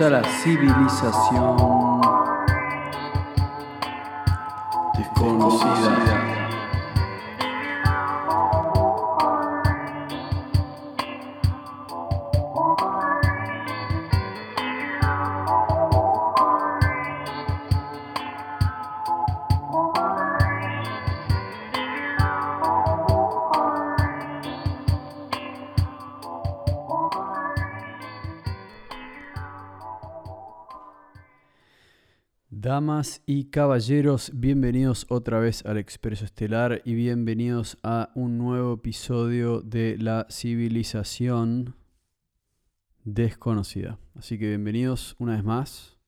a la civilización Y caballeros, bienvenidos otra vez al Expreso Estelar y bienvenidos a un nuevo episodio de la civilización desconocida. Así que bienvenidos una vez más.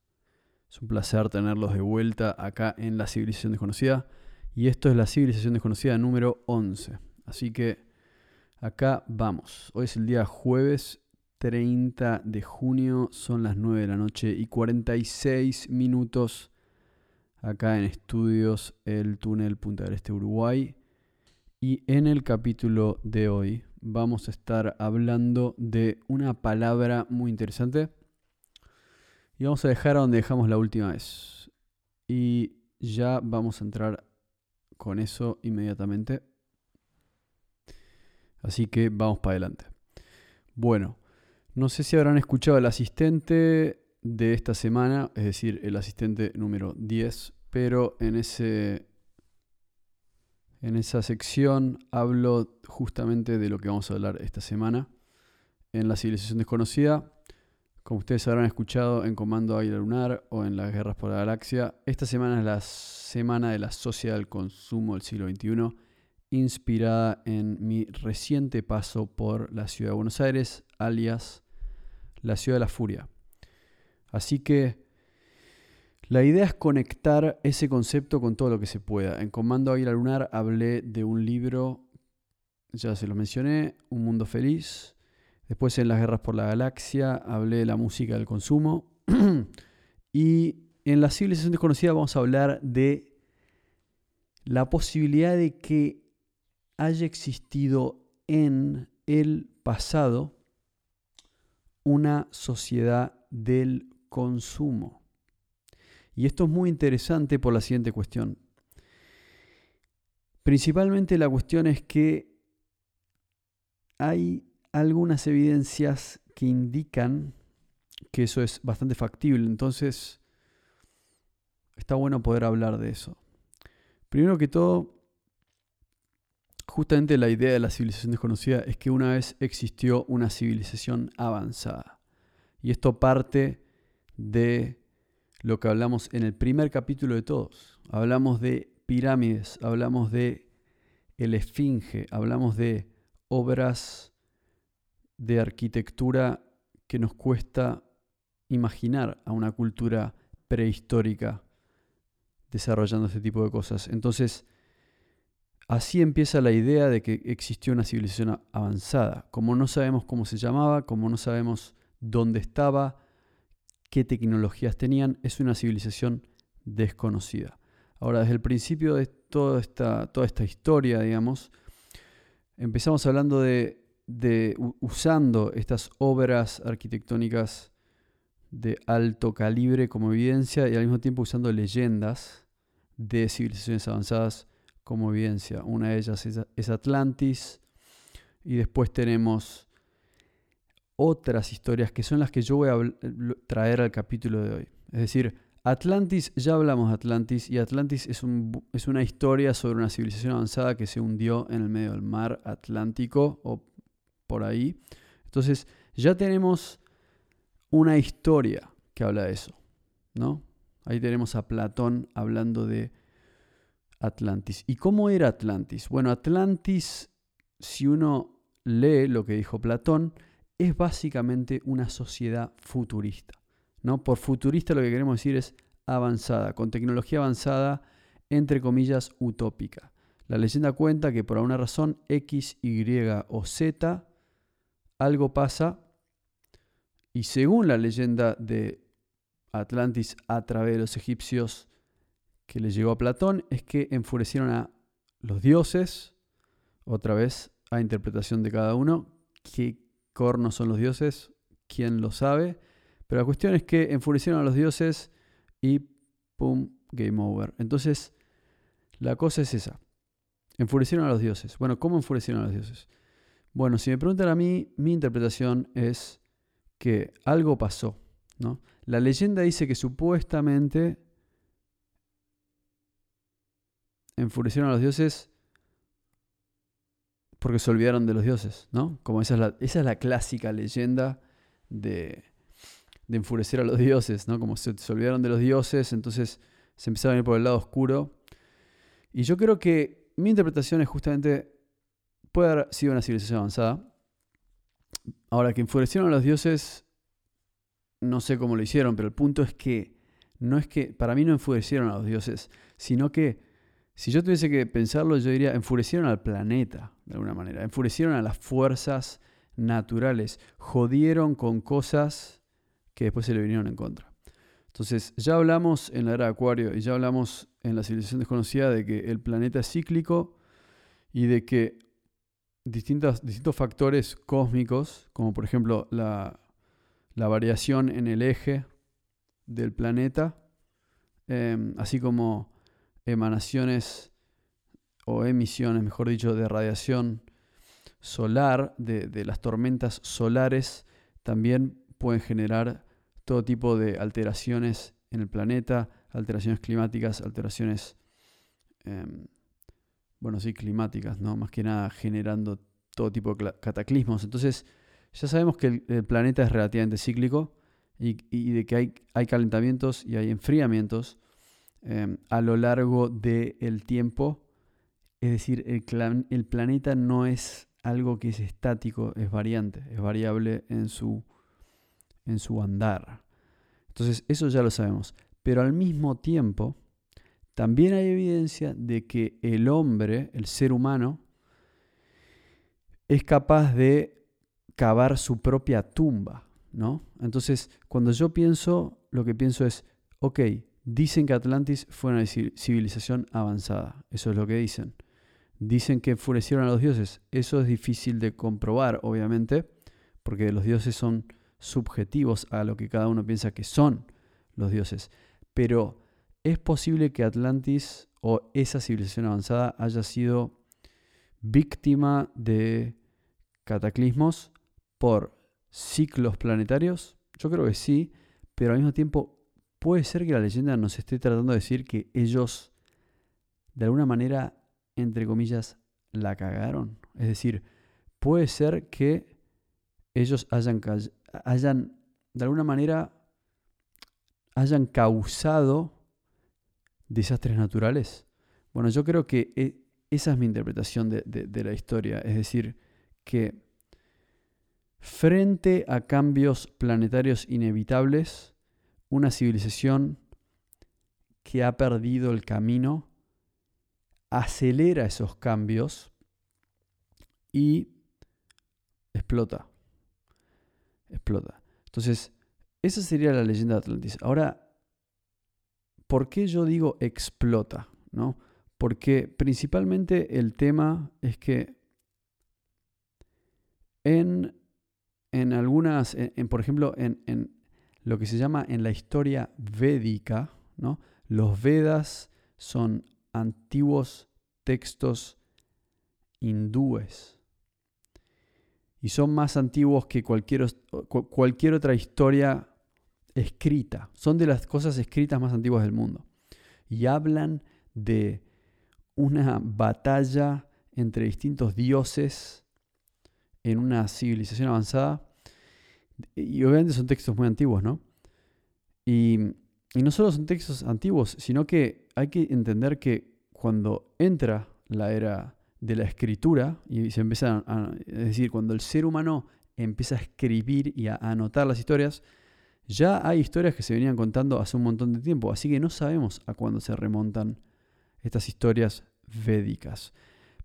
Es un placer tenerlos de vuelta acá en la civilización desconocida. Y esto es la civilización desconocida número 11. Así que acá vamos. Hoy es el día jueves 30 de junio, son las 9 de la noche y 46 minutos acá en estudios El Túnel Punta del Este Uruguay. Y en el capítulo de hoy vamos a estar hablando de una palabra muy interesante. Y vamos a dejar a donde dejamos la última vez. Y ya vamos a entrar con eso inmediatamente. Así que vamos para adelante. Bueno, no sé si habrán escuchado el asistente de esta semana, es decir, el asistente número 10, pero en, ese, en esa sección hablo justamente de lo que vamos a hablar esta semana en la civilización desconocida. Como ustedes habrán escuchado en Comando Águila Lunar o en las Guerras por la Galaxia, esta semana es la semana de la sociedad del consumo del siglo XXI, inspirada en mi reciente paso por la ciudad de Buenos Aires, alias la ciudad de la furia. Así que la idea es conectar ese concepto con todo lo que se pueda. En Comando Águila Lunar hablé de un libro, ya se lo mencioné, Un Mundo Feliz. Después en Las Guerras por la Galaxia hablé de la música del consumo. y en la civilización desconocida vamos a hablar de la posibilidad de que haya existido en el pasado una sociedad del consumo. Y esto es muy interesante por la siguiente cuestión. Principalmente la cuestión es que hay algunas evidencias que indican que eso es bastante factible. Entonces, está bueno poder hablar de eso. Primero que todo, Justamente la idea de la civilización desconocida es que una vez existió una civilización avanzada. Y esto parte de lo que hablamos en el primer capítulo de todos. Hablamos de pirámides, hablamos de el esfinge, hablamos de obras de arquitectura que nos cuesta imaginar a una cultura prehistórica desarrollando este tipo de cosas. Entonces, Así empieza la idea de que existió una civilización avanzada. Como no sabemos cómo se llamaba, como no sabemos dónde estaba, qué tecnologías tenían, es una civilización desconocida. Ahora, desde el principio de toda esta, historia, digamos, empezamos hablando de, de usando estas obras arquitectónicas de alto calibre como evidencia y al mismo tiempo usando leyendas de civilizaciones avanzadas como evidencia. Una de ellas es Atlantis y después tenemos otras historias que son las que yo voy a traer al capítulo de hoy. Es decir, Atlantis, ya hablamos de Atlantis y Atlantis es, es una historia sobre una civilización avanzada que se hundió en el medio del mar Atlántico o por ahí. Entonces, ya tenemos una historia que habla de eso, ¿no? Ahí tenemos a Platón hablando de Atlantis. ¿Y cómo era Atlantis? Bueno, Atlantis, si uno lee lo que dijo Platón, es básicamente una sociedad futurista. ¿no? Por futurista lo que queremos decir es avanzada, con tecnología avanzada, entre comillas, utópica. La leyenda cuenta que por alguna razón X, Y o Z, algo pasa y según la leyenda de Atlantis a través de los egipcios, que le llegó a Platón es que enfurecieron a los dioses otra vez a interpretación de cada uno. ¿Qué cornos son los dioses? ¿Quién lo sabe? Pero la cuestión es que enfurecieron a los dioses y ¡pum! Game over. Entonces, la cosa es esa. Enfurecieron a los dioses. Bueno, ¿cómo enfurecieron a los dioses? Bueno, si me preguntan a mí, mi interpretación es que algo pasó. ¿no? La leyenda dice que supuestamente enfurecieron a los dioses porque se olvidaron de los dioses, ¿no? Como esa es la, clásica leyenda de, de, enfurecer a los dioses, ¿no? Como se, se, olvidaron de los dioses, entonces se empezaron a ir por el lado oscuro. Y yo creo que mi interpretación es justamente, puede haber sido una civilización avanzada. Ahora, que enfurecieron a los dioses, no sé cómo lo hicieron, pero el punto es que no es que, para mí no enfurecieron a los dioses, sino que si yo tuviese que pensarlo, yo diría, enfurecieron al planeta, de alguna manera, enfurecieron a las fuerzas naturales, jodieron con cosas que después se le vinieron en contra. Entonces, ya hablamos en la era de Acuario y ya hablamos en la civilización desconocida de que el planeta es cíclico y de que distintos, distintos factores cósmicos, como por ejemplo la, la variación en el eje del planeta, eh, así como emanaciones o emisiones, mejor dicho, de radiación solar, de, las tormentas solares, también pueden generar todo tipo de alteraciones en el planeta, alteraciones climáticas, alteraciones, em, bueno, sí, climáticas, ¿no? Más que nada generando todo tipo de cataclismos. Entonces, ya sabemos que el, planeta es relativamente cíclico y, y, de que hay, hay calentamientos y hay enfriamientos Em, a lo largo del tiempo. Es decir, el, planeta no es algo que es estático, es variante, es variable en su, en su andar. Entonces, eso ya lo sabemos. Pero al mismo tiempo, también hay evidencia de que el hombre, el ser humano, es capaz de cavar su propia tumba, ¿no? Entonces, cuando yo pienso, lo que pienso es, ok, Dicen que Atlantis fue una civilización avanzada. Eso es lo que dicen. Dicen que enfurecieron a los dioses. Eso es difícil de comprobar, obviamente, porque los dioses son subjetivos a lo que cada uno piensa que son los dioses. Pero es posible que Atlantis o esa civilización avanzada haya sido víctima de cataclismos por ciclos planetarios. Yo creo que sí, pero al mismo tiempo puede ser que la leyenda nos esté tratando de decir que ellos, de alguna manera, entre comillas, la cagaron. Es decir, puede ser que ellos hayan, hayan de alguna manera, hayan causado desastres naturales. Bueno, yo creo que e, esa es mi interpretación de la historia. Es decir, que frente a cambios planetarios inevitables, una civilización que ha perdido el camino acelera esos cambios y explota. Explota. Entonces, esa sería la leyenda de Atlantis. Ahora, ¿por qué yo digo explota? ¿No? Porque principalmente el tema es que en, en algunas, en, por ejemplo, en, lo que se llama en la historia védica, ¿no? Los Vedas son antiguos textos hindúes y son más antiguos que cualquier, cualquier otra historia escrita. Son de las cosas escritas más antiguas del mundo. Y hablan de una batalla entre distintos dioses en una civilización avanzada y obviamente son textos muy antiguos, ¿no? Y, no solo son textos antiguos, sino que hay que entender que cuando entra la era de la escritura y se empieza a, es decir, cuando el ser humano empieza a escribir y a, anotar las historias, ya hay historias que se venían contando hace un montón de tiempo, así que no sabemos a cuándo se remontan estas historias védicas.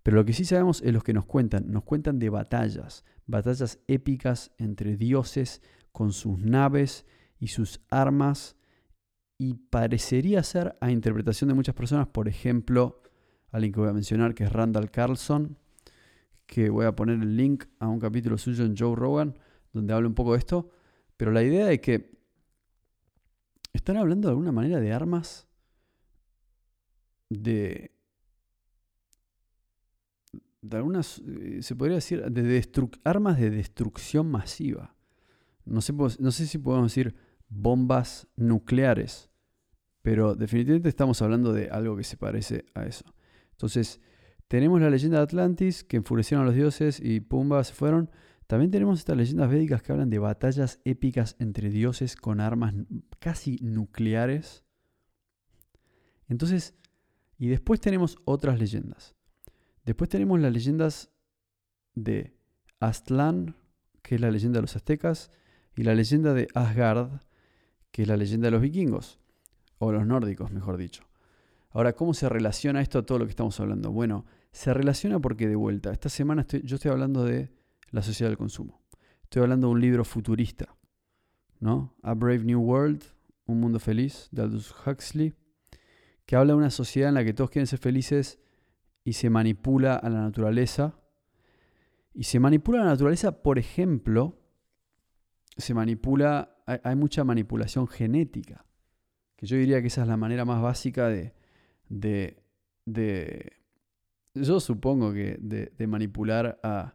Pero lo que sí sabemos es lo que nos cuentan. Nos cuentan de batallas, batallas épicas entre dioses con sus naves y sus armas. Y parecería ser, a interpretación de muchas personas, por ejemplo, alguien que voy a mencionar, que es Randall Carlson, que voy a poner el link a un capítulo suyo en Joe Rogan, donde habla un poco de esto, pero la idea es que están hablando de alguna manera de armas de de algunas, eh, se podría decir, de armas de destrucción masiva. No sé, no sé si podemos decir bombas nucleares, pero definitivamente estamos hablando de algo que se parece a eso. Entonces, tenemos la leyenda de Atlantis, que enfurecieron a los dioses y pumba se fueron. También tenemos estas leyendas védicas que hablan de batallas épicas entre dioses con armas casi nucleares. Entonces, y después tenemos otras leyendas. Después tenemos las leyendas de Aztlán, que es la leyenda de los aztecas, y la leyenda de Asgard, que es la leyenda de los vikingos, o los nórdicos, mejor dicho. Ahora, ¿cómo se relaciona esto a todo lo que estamos hablando? Bueno, se relaciona porque de vuelta, esta semana yo estoy hablando de la sociedad del consumo. Estoy hablando de un libro futurista, ¿no? A Brave New World, Un Mundo Feliz, de Aldous Huxley, que habla de una sociedad en la que todos quieren ser felices y se manipula a la naturaleza. Y se manipula a la naturaleza, por ejemplo, se manipula, hay, mucha manipulación genética, yo diría que esa es la manera más básica de, de, de yo supongo que de, manipular a,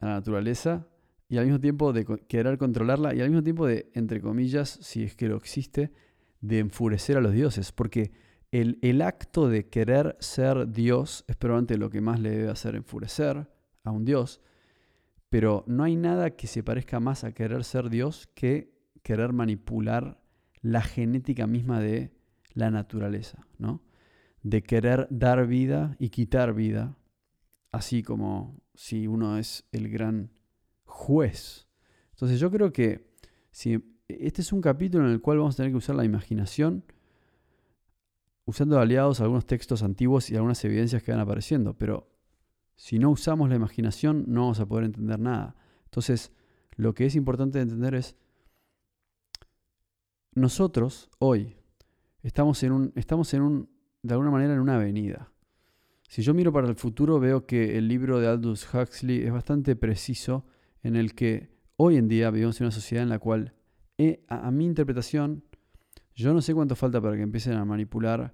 la naturaleza y al mismo tiempo de querer controlarla y al mismo tiempo de, entre comillas, si es que lo existe, de enfurecer a los dioses, porque el, acto de querer ser Dios es probablemente lo que más le debe hacer enfurecer a un Dios, pero no hay nada que se parezca más a querer ser Dios que querer manipular la genética misma de la naturaleza, ¿no? De querer dar vida y quitar vida, así como si uno es el gran juez. Entonces yo creo que si este es un capítulo en el cual vamos a tener que usar la imaginación usando aliados algunos textos antiguos y algunas evidencias que van apareciendo, pero si no usamos la imaginación no vamos a poder entender nada. Entonces, lo que es importante entender es, nosotros hoy estamos en un, estamos en un, de alguna manera en una avenida. Si yo miro para el futuro veo que el libro de Aldous Huxley es bastante preciso en el que hoy en día vivimos en una sociedad en la cual, eh, a mi interpretación, yo no sé cuánto falta para que empiecen a manipular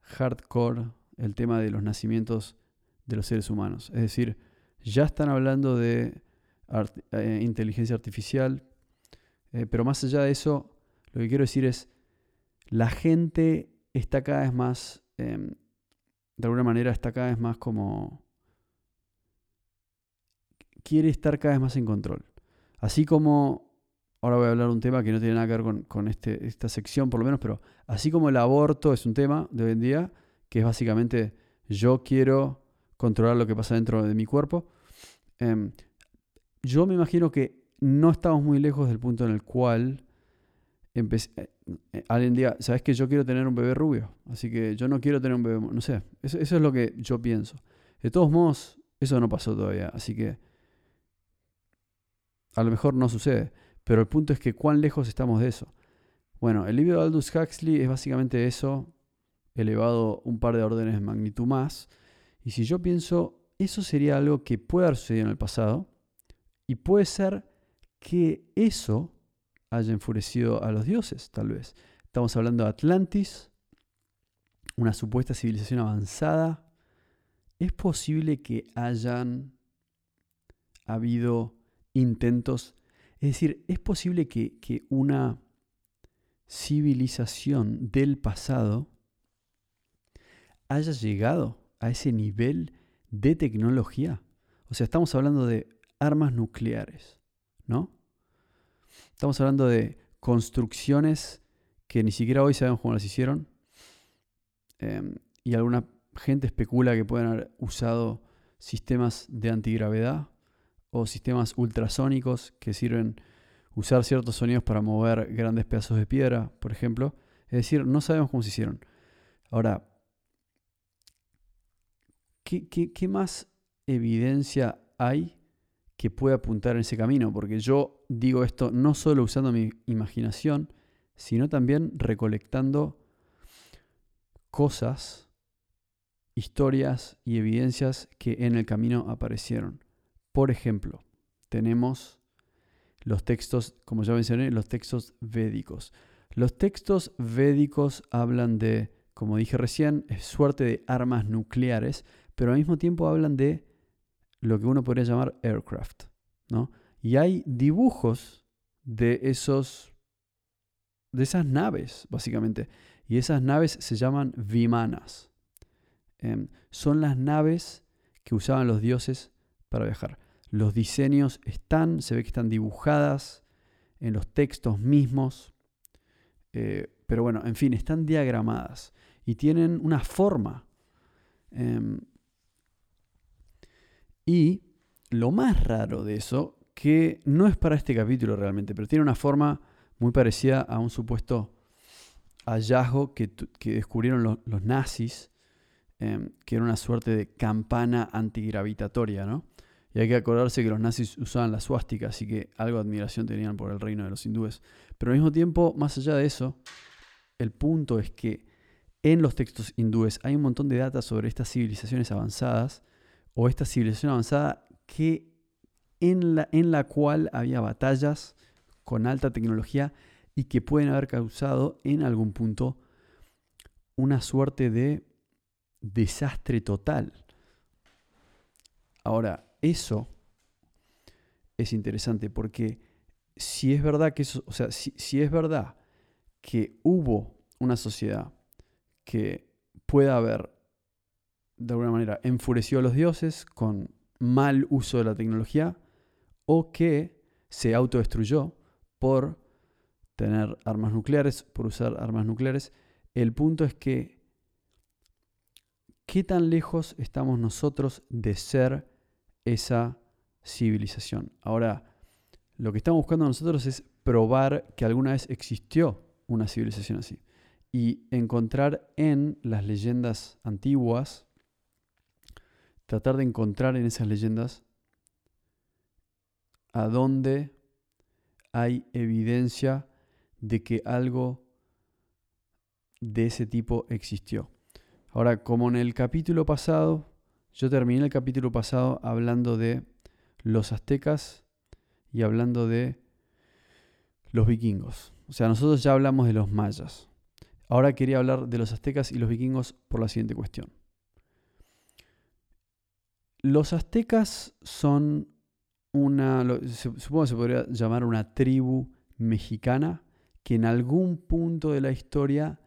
hardcore el tema de los nacimientos de los seres humanos. Es decir, ya están hablando de eh, inteligencia artificial, eh, pero más allá de eso, lo que quiero decir es, la gente está cada vez más, em, de alguna manera está cada vez más como, quiere estar cada vez más en control. Así como ahora voy a hablar de un tema que no tiene nada que ver con, este, esta sección por lo menos, pero así como el aborto es un tema de hoy en día, que es básicamente yo quiero controlar lo que pasa dentro de mi cuerpo, em, yo me imagino que no estamos muy lejos del punto en el cual eh, eh, alguien diga, ¿sabes que yo quiero tener un bebé rubio? Así que yo no quiero tener un bebé, no sé, eso es lo que yo pienso. De todos modos, eso no pasó todavía, así que a lo mejor no sucede. Pero el punto es que cuán lejos estamos de eso. Bueno, el libro de Aldous Huxley es básicamente eso, elevado un par de órdenes de magnitud más. Y si yo pienso, eso sería algo que puede haber sucedido en el pasado, y puede ser que eso haya enfurecido a los dioses, tal vez. Estamos hablando de Atlantis, una supuesta civilización avanzada. Es posible que hayan habido intentos es decir, es posible que, una civilización del pasado haya llegado a ese nivel de tecnología. O sea, estamos hablando de armas nucleares, ¿no? Estamos hablando de construcciones que ni siquiera hoy sabemos cómo las hicieron. Em, y alguna gente especula que pueden haber usado sistemas de antigravedad o sistemas ultrasónicos que sirven usar ciertos sonidos para mover grandes pedazos de piedra, por ejemplo. Es decir, no sabemos cómo se hicieron. Ahora, ¿qué, más evidencia hay que pueda apuntar en ese camino? Porque yo digo esto no solo usando mi imaginación, sino también recolectando cosas historias y evidencias que en el camino aparecieron. Por ejemplo, tenemos los textos, como ya mencioné, los textos védicos. Los textos védicos hablan de, como dije recién, suerte de armas nucleares, pero al mismo tiempo hablan de lo que uno podría llamar aircraft. ¿no? Y hay dibujos de esos de esas naves, básicamente. Y esas naves se llaman vimanas. Em, son las naves que usaban los dioses para viajar. Los diseños están, se ve que están dibujadas en los textos mismos. Eh, pero bueno, en fin, están diagramadas y tienen una forma. Em, y lo más raro de eso, que no es para este capítulo realmente, pero tiene una forma muy parecida a un supuesto hallazgo que, descubrieron los nazis, em, que era una suerte de campana antigravitatoria, ¿no? Y hay que acordarse que los nazis usaban la suástica, así que algo de admiración tenían por el reino de los hindúes. Pero al mismo tiempo, más allá de eso, el punto es que en los textos hindúes hay un montón de data sobre estas civilizaciones avanzadas o esta civilización avanzada que en la, en la cual había batallas, con alta tecnología y que pueden haber causado en algún punto una suerte de desastre total. Ahora, eso es interesante porque si es verdad que eso, o sea, si, si es verdad que hubo una sociedad que pueda haber de alguna manera enfurecido a los dioses con mal uso de la tecnología o que se autodestruyó por tener armas nucleares, por usar armas nucleares. El punto es que, ¿qué tan lejos estamos nosotros de ser esa civilización? Ahora, lo que estamos buscando nosotros es probar que alguna vez existió una civilización así. Y encontrar en las leyendas antiguas, tratar de encontrar en esas leyendas a dónde hay evidencia de que algo de ese tipo existió. Ahora, como en el capítulo pasado, yo terminé el capítulo pasado hablando de los aztecas y hablando de los vikingos. O sea, nosotros ya hablamos de los mayas. Ahora quería hablar de los aztecas y los vikingos por la siguiente cuestión. Los aztecas son una, supongo que se podría llamar una tribu mexicana que en algún punto de la historia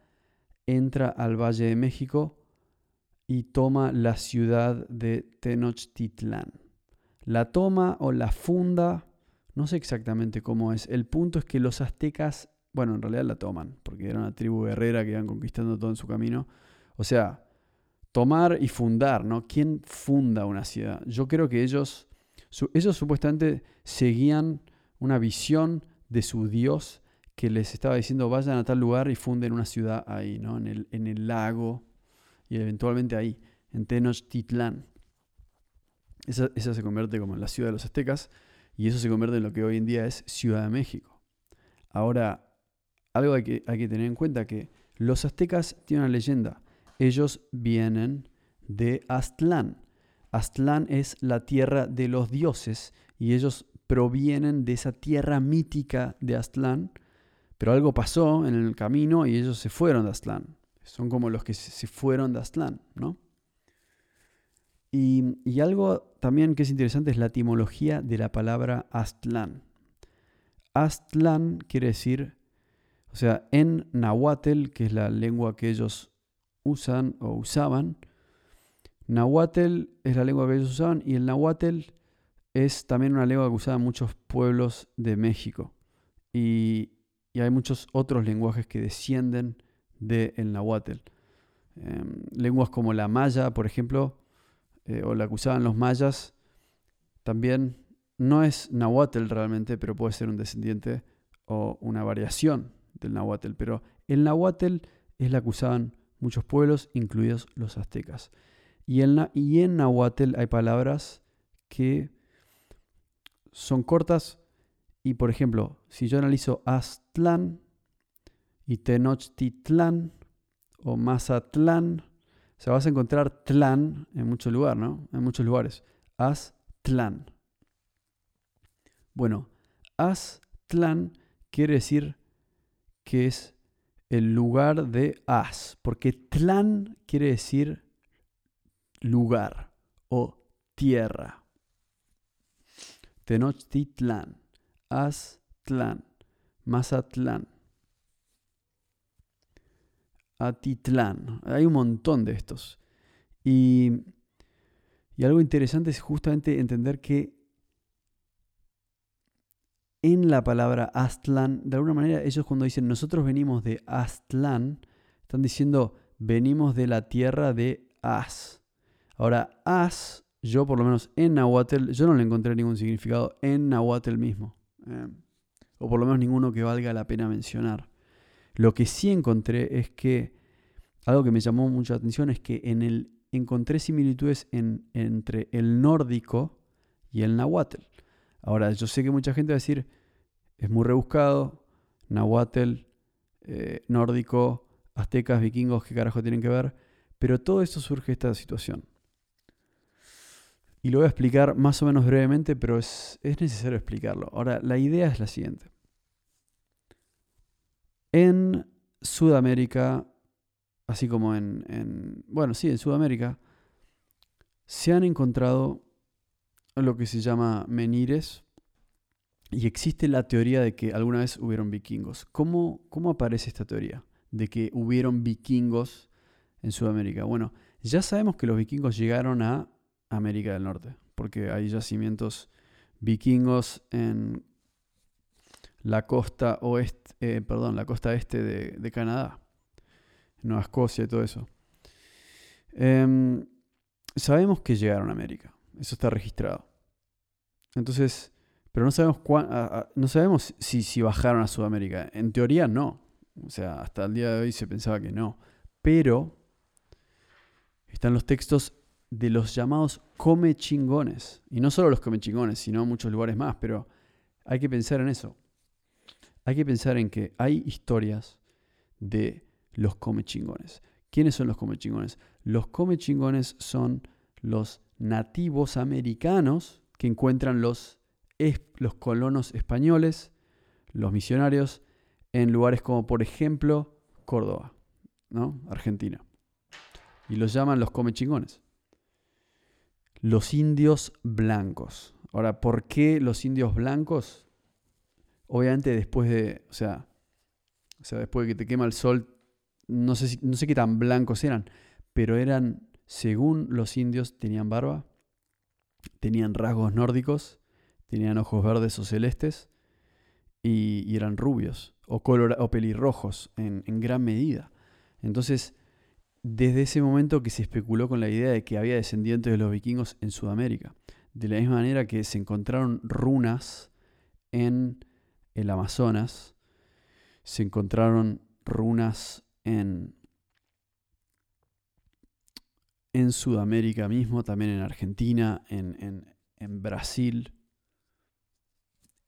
entra al Valle de México y toma la ciudad de Tenochtitlán. La toma o la funda, no sé exactamente cómo es. El punto es que los aztecas, bueno, en realidad la toman, porque era una tribu guerrera que iban conquistando todo en su camino. O sea, tomar y fundar, ¿no? ¿Quién funda una ciudad? Yo creo que ellos ellos supuestamente seguían una visión de su Dios que les estaba diciendo vayan a tal lugar y funden una ciudad ahí, ¿no? en, el, en el lago y eventualmente ahí, en Tenochtitlán. Esa, esa se convierte como en la ciudad de los aztecas y eso se convierte en lo que hoy en día es Ciudad de México. Ahora, algo que, hay que tener en cuenta que los aztecas tienen una leyenda. Ellos vienen de Aztlán. Aztlán es la tierra de los dioses y ellos provienen de esa tierra mítica de Aztlán, pero algo pasó en el camino y ellos se fueron de Aztlán. Son como los que se fueron de Aztlán, ¿no? Y, y algo también que es interesante es la etimología de la palabra Aztlán. Aztlán quiere decir, o sea, en Nahuatl, que es la lengua que ellos usan o usaban, Nahuatl es la lengua que ellos usaban y el Nahuatl es también una lengua que usaban muchos pueblos de México. Y, hay muchos otros lenguajes que descienden del el Nahuatl. Em, lenguas como la maya, por ejemplo, eh, o la que usaban los mayas, también no es Nahuatl realmente, pero puede ser un descendiente o una variación del Nahuatl. Pero el Nahuatl es la que usaban muchos pueblos, incluidos los aztecas. Y en, y en Nahuatl hay palabras que son cortas y, por ejemplo, si yo analizo Aztlán y Tenochtitlán o Mazatlán, O sea, vas a encontrar Tlán en muchos lugares, ¿no? En muchos lugares. Aztlán. Bueno, Aztlán quiere decir que es el lugar de Az, porque Tlán quiere decir lugar o tierra. Tenochtitlán, Aztlán, Mazatlán, Atitlán. Hay un montón de estos. Y, y algo interesante es justamente entender que en la palabra Aztlán, de alguna manera ellos cuando dicen nosotros venimos de Aztlán, están diciendo venimos de la tierra de Az. Ahora, Az, yo por lo menos en Nahuatl, yo no le encontré ningún significado en Nahuatl mismo. Eh, o por lo menos ninguno que valga la pena mencionar. Lo que sí encontré es que, algo que me llamó mucha atención es que en el, encontré similitudes en, entre el nórdico y el nahuatl. Ahora, yo sé que mucha gente va a decir, es muy rebuscado, nahuatl, eh, nórdico, aztecas, vikingos, ¿qué carajo tienen que ver? Pero todo esto surge de esta situación. Y lo voy a explicar más o menos brevemente, pero es, necesario explicarlo. Ahora, la idea es la siguiente. En Sudamérica, así como en, en, bueno, sí, en Sudamérica, se han encontrado lo que se llama menires y existe la teoría de que alguna vez hubieron vikingos. ¿Cómo, cómo aparece esta teoría de que hubieron vikingos en Sudamérica? Bueno, ya sabemos que los vikingos llegaron a América del Norte, porque hay yacimientos vikingos en la costa oeste, eh, perdón, la costa este de, Canadá, Nueva Escocia y todo eso. Em, sabemos que llegaron a América. Eso está registrado. Entonces, pero no sabemos, no sabemos si, si bajaron a Sudamérica. En teoría no. O sea, hasta el día de hoy se pensaba que no. Pero están los textos de los llamados come chingones. Y no solo los come chingones, sino muchos lugares más. Pero hay que pensar en eso. Hay que pensar en que hay historias de los come chingones. ¿Quiénes son los come chingones? Los come chingones son los nativos americanos que encuentran los, los colonos españoles, los misionarios, en lugares como por ejemplo Córdoba, ¿no? Argentina. Y los llaman los comechingones. Los indios blancos. Ahora, ¿por qué los indios blancos? Obviamente después de, o sea, o sea después de que te quema el sol, no sé, no sé qué tan blancos eran, pero eran según los indios, tenían barba, tenían rasgos nórdicos, tenían ojos verdes o celestes y, eran rubios o, color, o pelirrojos en, en gran medida. Entonces, desde ese momento que se especuló con la idea de que había descendientes de los vikingos en Sudamérica. De la misma manera que se encontraron runas en el Amazonas, se encontraron runas en en Sudamérica mismo, también en Argentina, en, Brasil,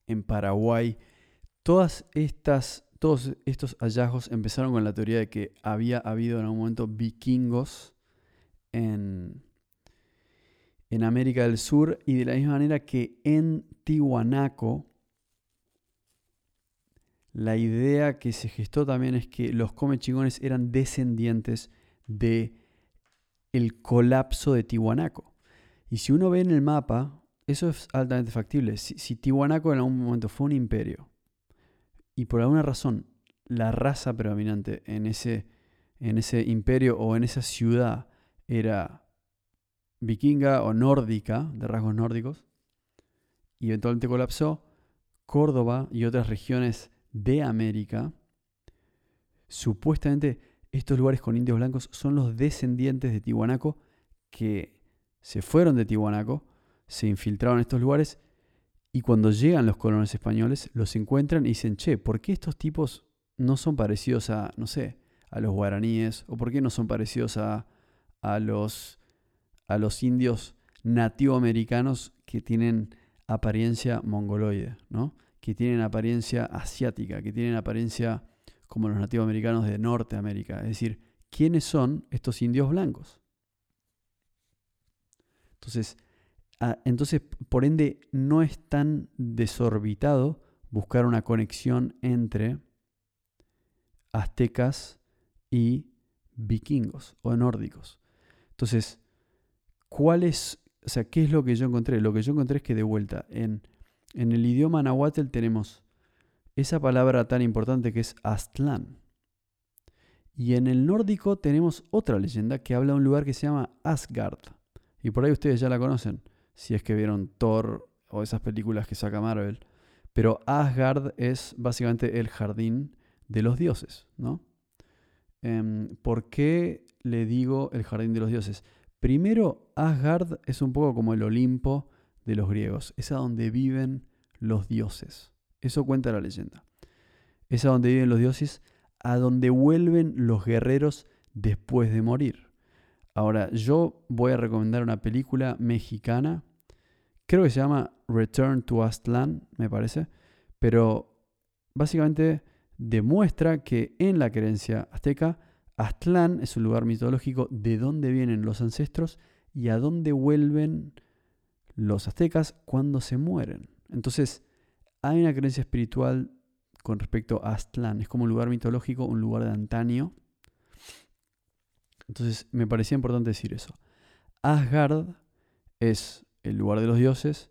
en Paraguay. Todas estas, todos estos hallazgos empezaron con la teoría de que había habido en algún momento vikingos en, en América del Sur y de la misma manera que en Tihuanaco, la idea que se gestó también es que los comechingones eran descendientes de el colapso de Tihuanaco. Y si uno ve en el mapa, eso es altamente factible. Si, Tihuanaco en algún momento fue un imperio y por alguna razón la raza predominante en ese, en ese imperio o en esa ciudad era vikinga o nórdica, de rasgos nórdicos, y eventualmente colapsó, Córdoba y otras regiones de América, supuestamente estos lugares con indios blancos son los descendientes de Tihuanaco que se fueron de Tihuanaco, se infiltraron en estos lugares y cuando llegan los colonos españoles los encuentran y dicen, che, ¿por qué estos tipos no son parecidos a, no sé, a los guaraníes? ¿O por qué no son parecidos a, a, los, a los indios nativoamericanos que tienen apariencia mongoloide, ¿no? que tienen apariencia asiática, que tienen apariencia como los nativos americanos de Norteamérica. Es decir, ¿quiénes son estos indios blancos? Entonces, ah, entonces, por ende, no es tan desorbitado buscar una conexión entre aztecas y vikingos o nórdicos. Entonces, ¿cuál es, o sea, qué es lo que yo encontré? Lo que yo encontré es que de vuelta, en, en el idioma nahuatl tenemos esa palabra tan importante que es Aztlán. Y en el nórdico tenemos otra leyenda que habla de un lugar que se llama Asgard. Y por ahí ustedes ya la conocen, si es que vieron Thor o esas películas que saca Marvel. Pero Asgard es básicamente el jardín de los dioses, ¿no? Em, ¿Por qué le digo el jardín de los dioses? Primero, Asgard es un poco como el Olimpo de los griegos, es a donde viven los dioses. Eso cuenta la leyenda. Es a donde viven los dioses, a donde vuelven los guerreros después de morir. Ahora, yo voy a recomendar una película mexicana, creo que se llama Return to Aztlán, me parece, pero básicamente demuestra que en la creencia azteca, Aztlán es un lugar mitológico de donde vienen los ancestros y a dónde vuelven los aztecas cuando se mueren. Entonces, hay una creencia espiritual con respecto a Aztlán. Es como un lugar mitológico, un lugar de antaño. Entonces, me parecía importante decir eso. Asgard es el lugar de los dioses,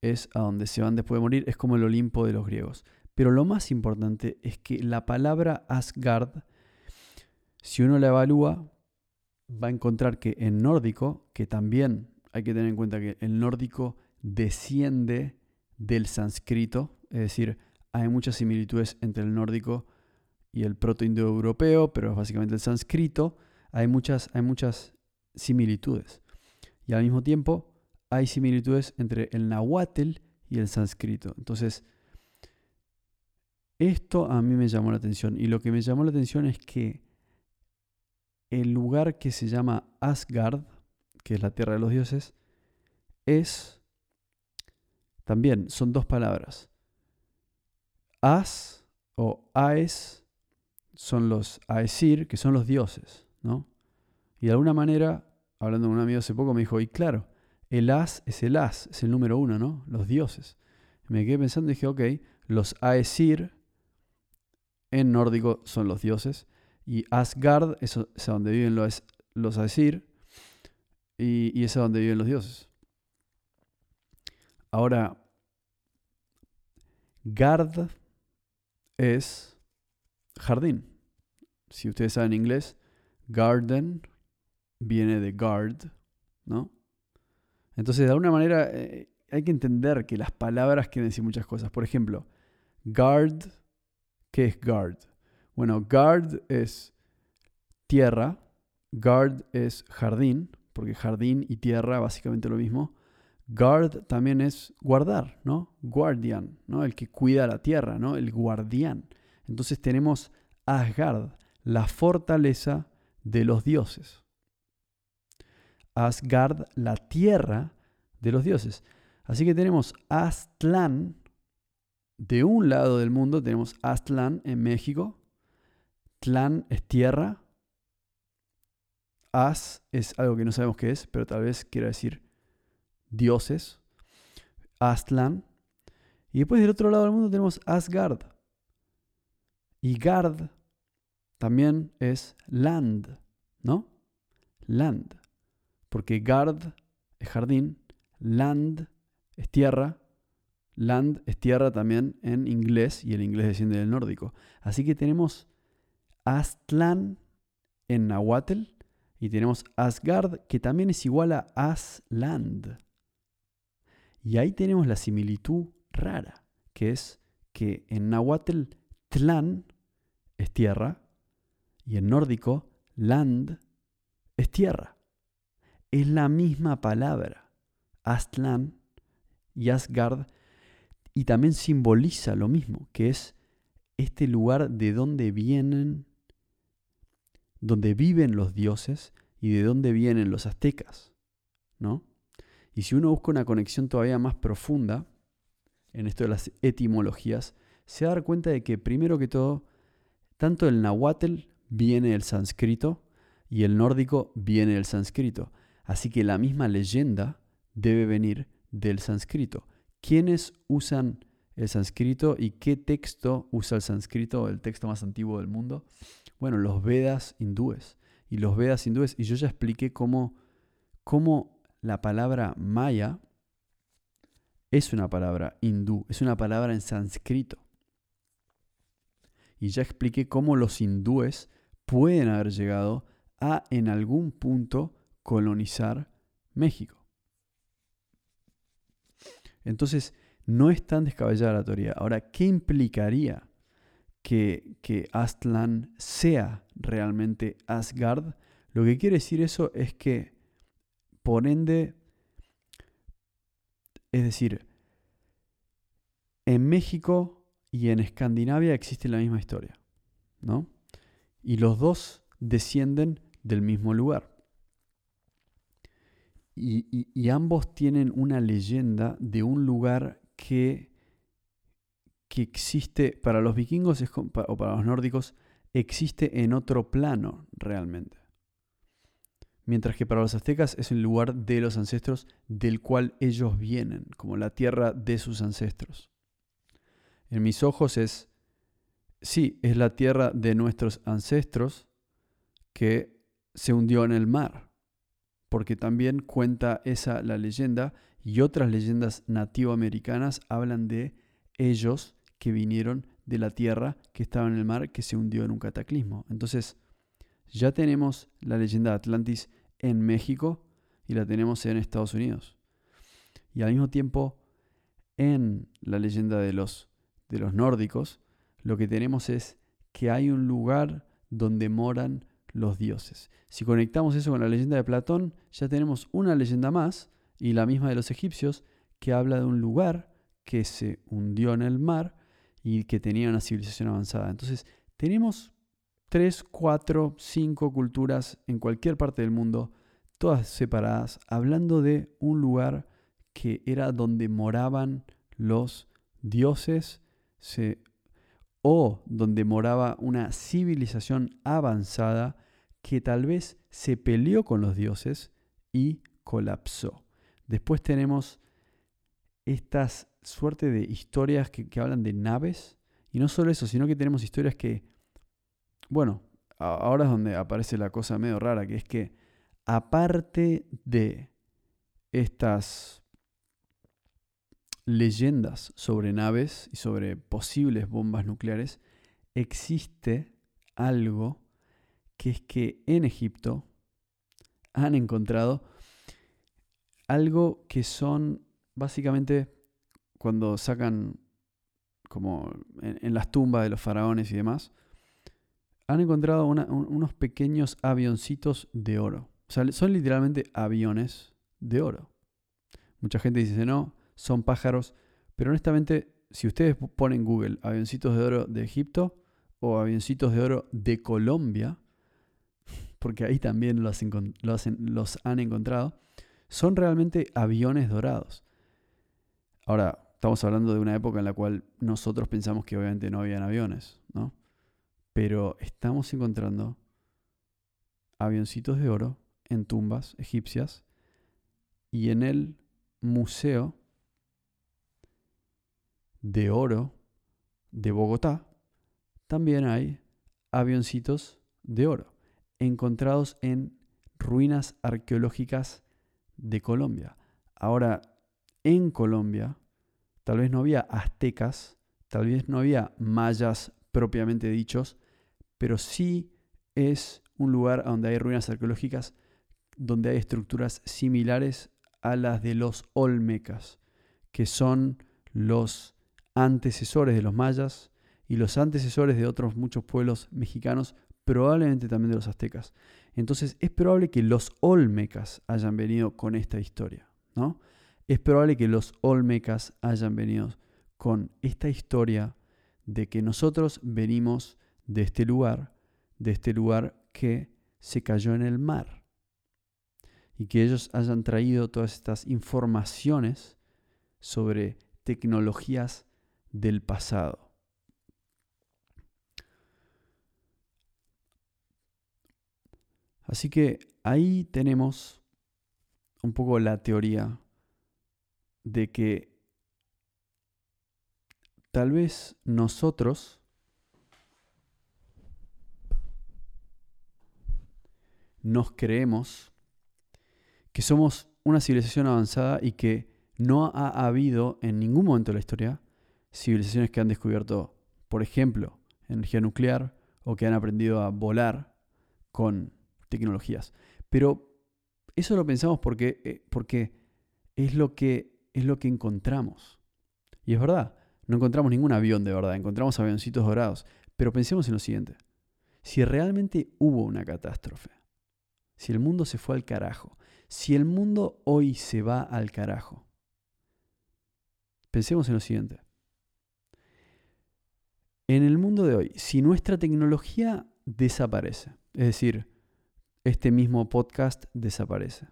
es a donde se van después de morir, es como el Olimpo de los griegos. Pero lo más importante es que la palabra Asgard, si uno la evalúa, va a encontrar que en nórdico, que también hay que tener en cuenta que el nórdico desciende del sánscrito, es decir, hay muchas similitudes entre el nórdico y el proto-indoeuropeo, pero es básicamente el sánscrito, hay muchas, hay muchas similitudes. Y al mismo tiempo hay similitudes entre el nahuatl y el sánscrito. Entonces, esto a mí me llamó la atención y lo que me llamó la atención es que el lugar que se llama Asgard, que es la tierra de los dioses, es también, son dos palabras. As o Aes son los Aesir, que son los dioses, ¿no? Y de alguna manera, hablando con un amigo hace poco, me dijo, y claro, el As es el As, es el número uno, ¿no? Los dioses. me quedé pensando y dije, ok, los Aesir en nórdico son los dioses. Y Asgard es, donde viven los, los Aesir. Y, y es donde viven los dioses. Ahora, Gard es jardín. Si ustedes saben inglés, garden viene de guard, ¿no? Entonces, de alguna manera, eh, hay que entender que las palabras quieren decir muchas cosas. Por ejemplo, guard ¿Qué es guard? Bueno, guard es tierra, guard es jardín, porque jardín y tierra básicamente lo mismo. Guard también es guardar, ¿no? Guardian, ¿no? El que cuida la tierra, ¿no? El guardián. Entonces tenemos Asgard, la fortaleza de los dioses. Asgard, la tierra de los dioses. Así que tenemos Aztlán, de un lado del mundo tenemos Aztlán en México. Tlán es tierra. Az es algo que no sabemos qué es, pero tal vez quiera decir dioses. Aztlán. Y después del otro lado del mundo tenemos Asgard. Y Gard también es land, ¿no? Land. Porque Gard es jardín, land es tierra Land es tierra también en inglés y el inglés desciende del nórdico. Así que tenemos Aztlán en Nahuatl y tenemos Asgard que también es igual a Asland. Y ahí tenemos la similitud rara, que es que en Nahuatl Tlán es tierra y en nórdico Land es tierra. Es la misma palabra. Aztlán y Asgard y también simboliza lo mismo, que es este lugar de donde vienen, donde viven los dioses y de donde vienen los aztecas, ¿no? Y si uno busca una conexión todavía más profunda en esto de las etimologías, se va a dar cuenta de que primero que todo, tanto el nahuatl viene del sánscrito y el nórdico viene del sánscrito. Así que la misma leyenda debe venir del sánscrito. ¿Quiénes usan el sánscrito y qué texto usa el sánscrito, el texto más antiguo del mundo? Bueno, los Vedas hindúes. Y los Vedas hindúes, y yo ya expliqué cómo, cómo la palabra maya es una palabra hindú, es una palabra en sánscrito. Y ya expliqué cómo los hindúes pueden haber llegado a en algún punto colonizar México. Entonces, no es tan descabellada la teoría. Ahora, ¿qué implicaría que, que sea realmente Asgard? Lo que quiere decir eso es que, por ende, es decir, en México y en Escandinavia existe la misma historia, ¿no? Y los dos descienden del mismo lugar. Y, ambos tienen una leyenda de un lugar que, que existe, para los vikingos o para los nórdicos, existe en otro plano realmente. Mientras que para los aztecas es el lugar de los ancestros del cual ellos vienen, como la tierra de sus ancestros. En mis ojos es, sí, es la tierra de nuestros ancestros que se hundió en el mar porque también cuenta esa la leyenda y otras leyendas nativoamericanas hablan de ellos que vinieron de la tierra que estaba en el mar que se hundió en un cataclismo. Entonces, ya tenemos la leyenda de Atlantis en México y la tenemos en Estados Unidos. Y al mismo tiempo, en la leyenda de los, de los nórdicos, lo que tenemos es que hay un lugar donde moran los dioses. Si conectamos eso con la leyenda de Platón, ya tenemos una leyenda más, y la misma de los egipcios, que habla de un lugar que se hundió en el mar y que tenía una civilización avanzada. Entonces, tenemos tres, cuatro, cinco culturas en cualquier parte del mundo, todas separadas, hablando de un lugar que era donde moraban los dioses o donde moraba una civilización avanzada que tal vez se peleó con los dioses y colapsó. Después tenemos estas suerte de historias que, hablan de naves. Y no solo eso, sino que tenemos historias que, bueno, ahora es donde aparece la cosa medio rara, que es que aparte de estas leyendas sobre naves y sobre posibles bombas nucleares, existe algo que es que en Egipto han encontrado algo que son básicamente cuando sacan como en, las tumbas de los faraones y demás, han encontrado unos pequeños avioncitos de oro. O sea, son literalmente aviones de oro. Mucha gente dice, no, son pájaros, pero honestamente, si ustedes ponen Google avioncitos de oro de Egipto o avioncitos de oro de Colombia, porque ahí también los, los han encontrado, son realmente aviones dorados. Ahora, estamos hablando de una época en la cual nosotros pensamos que obviamente no habían aviones. Pero estamos encontrando avioncitos de oro en tumbas egipcias y en el museo de oro de Bogotá también hay avioncitos de oro encontrados en ruinas arqueológicas de Colombia. Ahora, en Colombia, tal vez no había aztecas, tal vez no había mayas propiamente dichos, pero sí es un lugar donde hay ruinas arqueológicas, donde hay estructuras similares a las de los olmecas, que son los antecesores de los mayas y los antecesores de otros muchos pueblos mexicanos probablemente también de los aztecas. Entonces es probable que los olmecas hayan venido con esta historia, ¿no? Es probable que los olmecas hayan venido con esta historia de que nosotros venimos de este lugar, de este lugar que se cayó en el mar. Y que ellos hayan traído todas estas informaciones sobre tecnologías del pasado. Así que ahí tenemos un poco la teoría de que tal vez nosotros nos creemos que somos una civilización avanzada y que no ha habido en ningún momento de la historia civilizaciones que han descubierto, por ejemplo, energía nuclear o que han aprendido a volar con tecnologías. Pero eso lo pensamos porque, eh, porque es, lo que, es lo que encontramos. Y es verdad, no encontramos ningún avión de verdad, encontramos avioncitos dorados. Pero pensemos en lo siguiente. Si realmente hubo una catástrofe, si el mundo se fue al carajo, si el mundo hoy se va al carajo, pensemos en lo siguiente. En el mundo de hoy, si nuestra tecnología desaparece, es decir, este mismo podcast desaparece.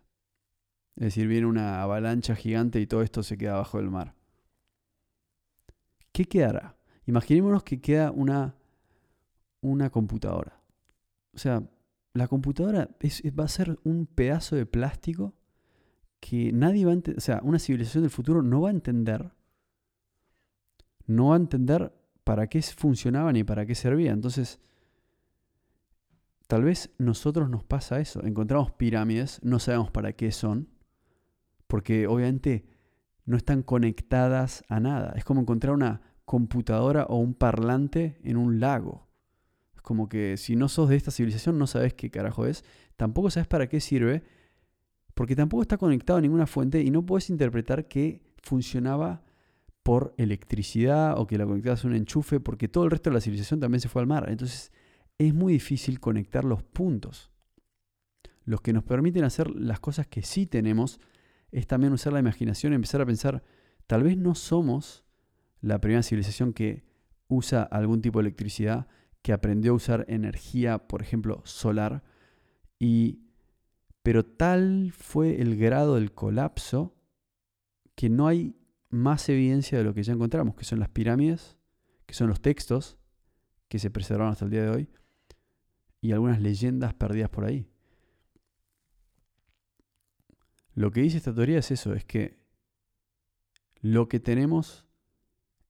Es decir, viene una avalancha gigante y todo esto se queda abajo del mar. ¿Qué quedará? Imaginémonos que queda una, una computadora. O sea, la computadora va a ser un pedazo de plástico que nadie va a entender, o sea, una civilización del futuro no va a entender, no va a entender para qué funcionaba ni para qué servía. Entonces, tal vez nosotros nos pasa eso. Encontramos pirámides, no sabemos para qué son, porque obviamente no están conectadas a nada. Es como encontrar una computadora o un parlante en un lago. Como que si no sos de esta civilización no sabes qué carajo es, tampoco sabes para qué sirve, porque tampoco está conectado a ninguna fuente y no puedes interpretar que funcionaba por electricidad o que la conectabas a un enchufe, porque todo el resto de la civilización también se fue al mar. Entonces es muy difícil conectar los puntos. Los que nos permiten hacer las cosas que sí tenemos es también usar la imaginación y empezar a pensar, tal vez no somos la primera civilización que usa algún tipo de electricidad, que aprendió a usar energía, por ejemplo, solar, y, pero tal fue el grado del colapso que no hay más evidencia de lo que ya encontramos, que son las pirámides, que son los textos que se preservaron hasta el día de hoy, y algunas leyendas perdidas por ahí. Lo que dice esta teoría es eso, es que lo que tenemos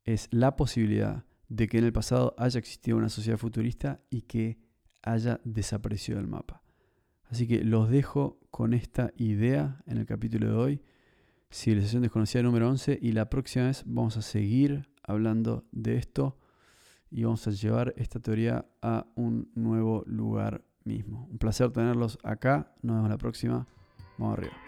es la posibilidad de que en el pasado haya existido una sociedad futurista y que haya desaparecido del mapa. Así que los dejo con esta idea en el capítulo de hoy, civilización desconocida número 11, y la próxima vez vamos a seguir hablando de esto y vamos a llevar esta teoría a un nuevo lugar mismo. Un placer tenerlos acá, nos vemos la próxima, vamos arriba.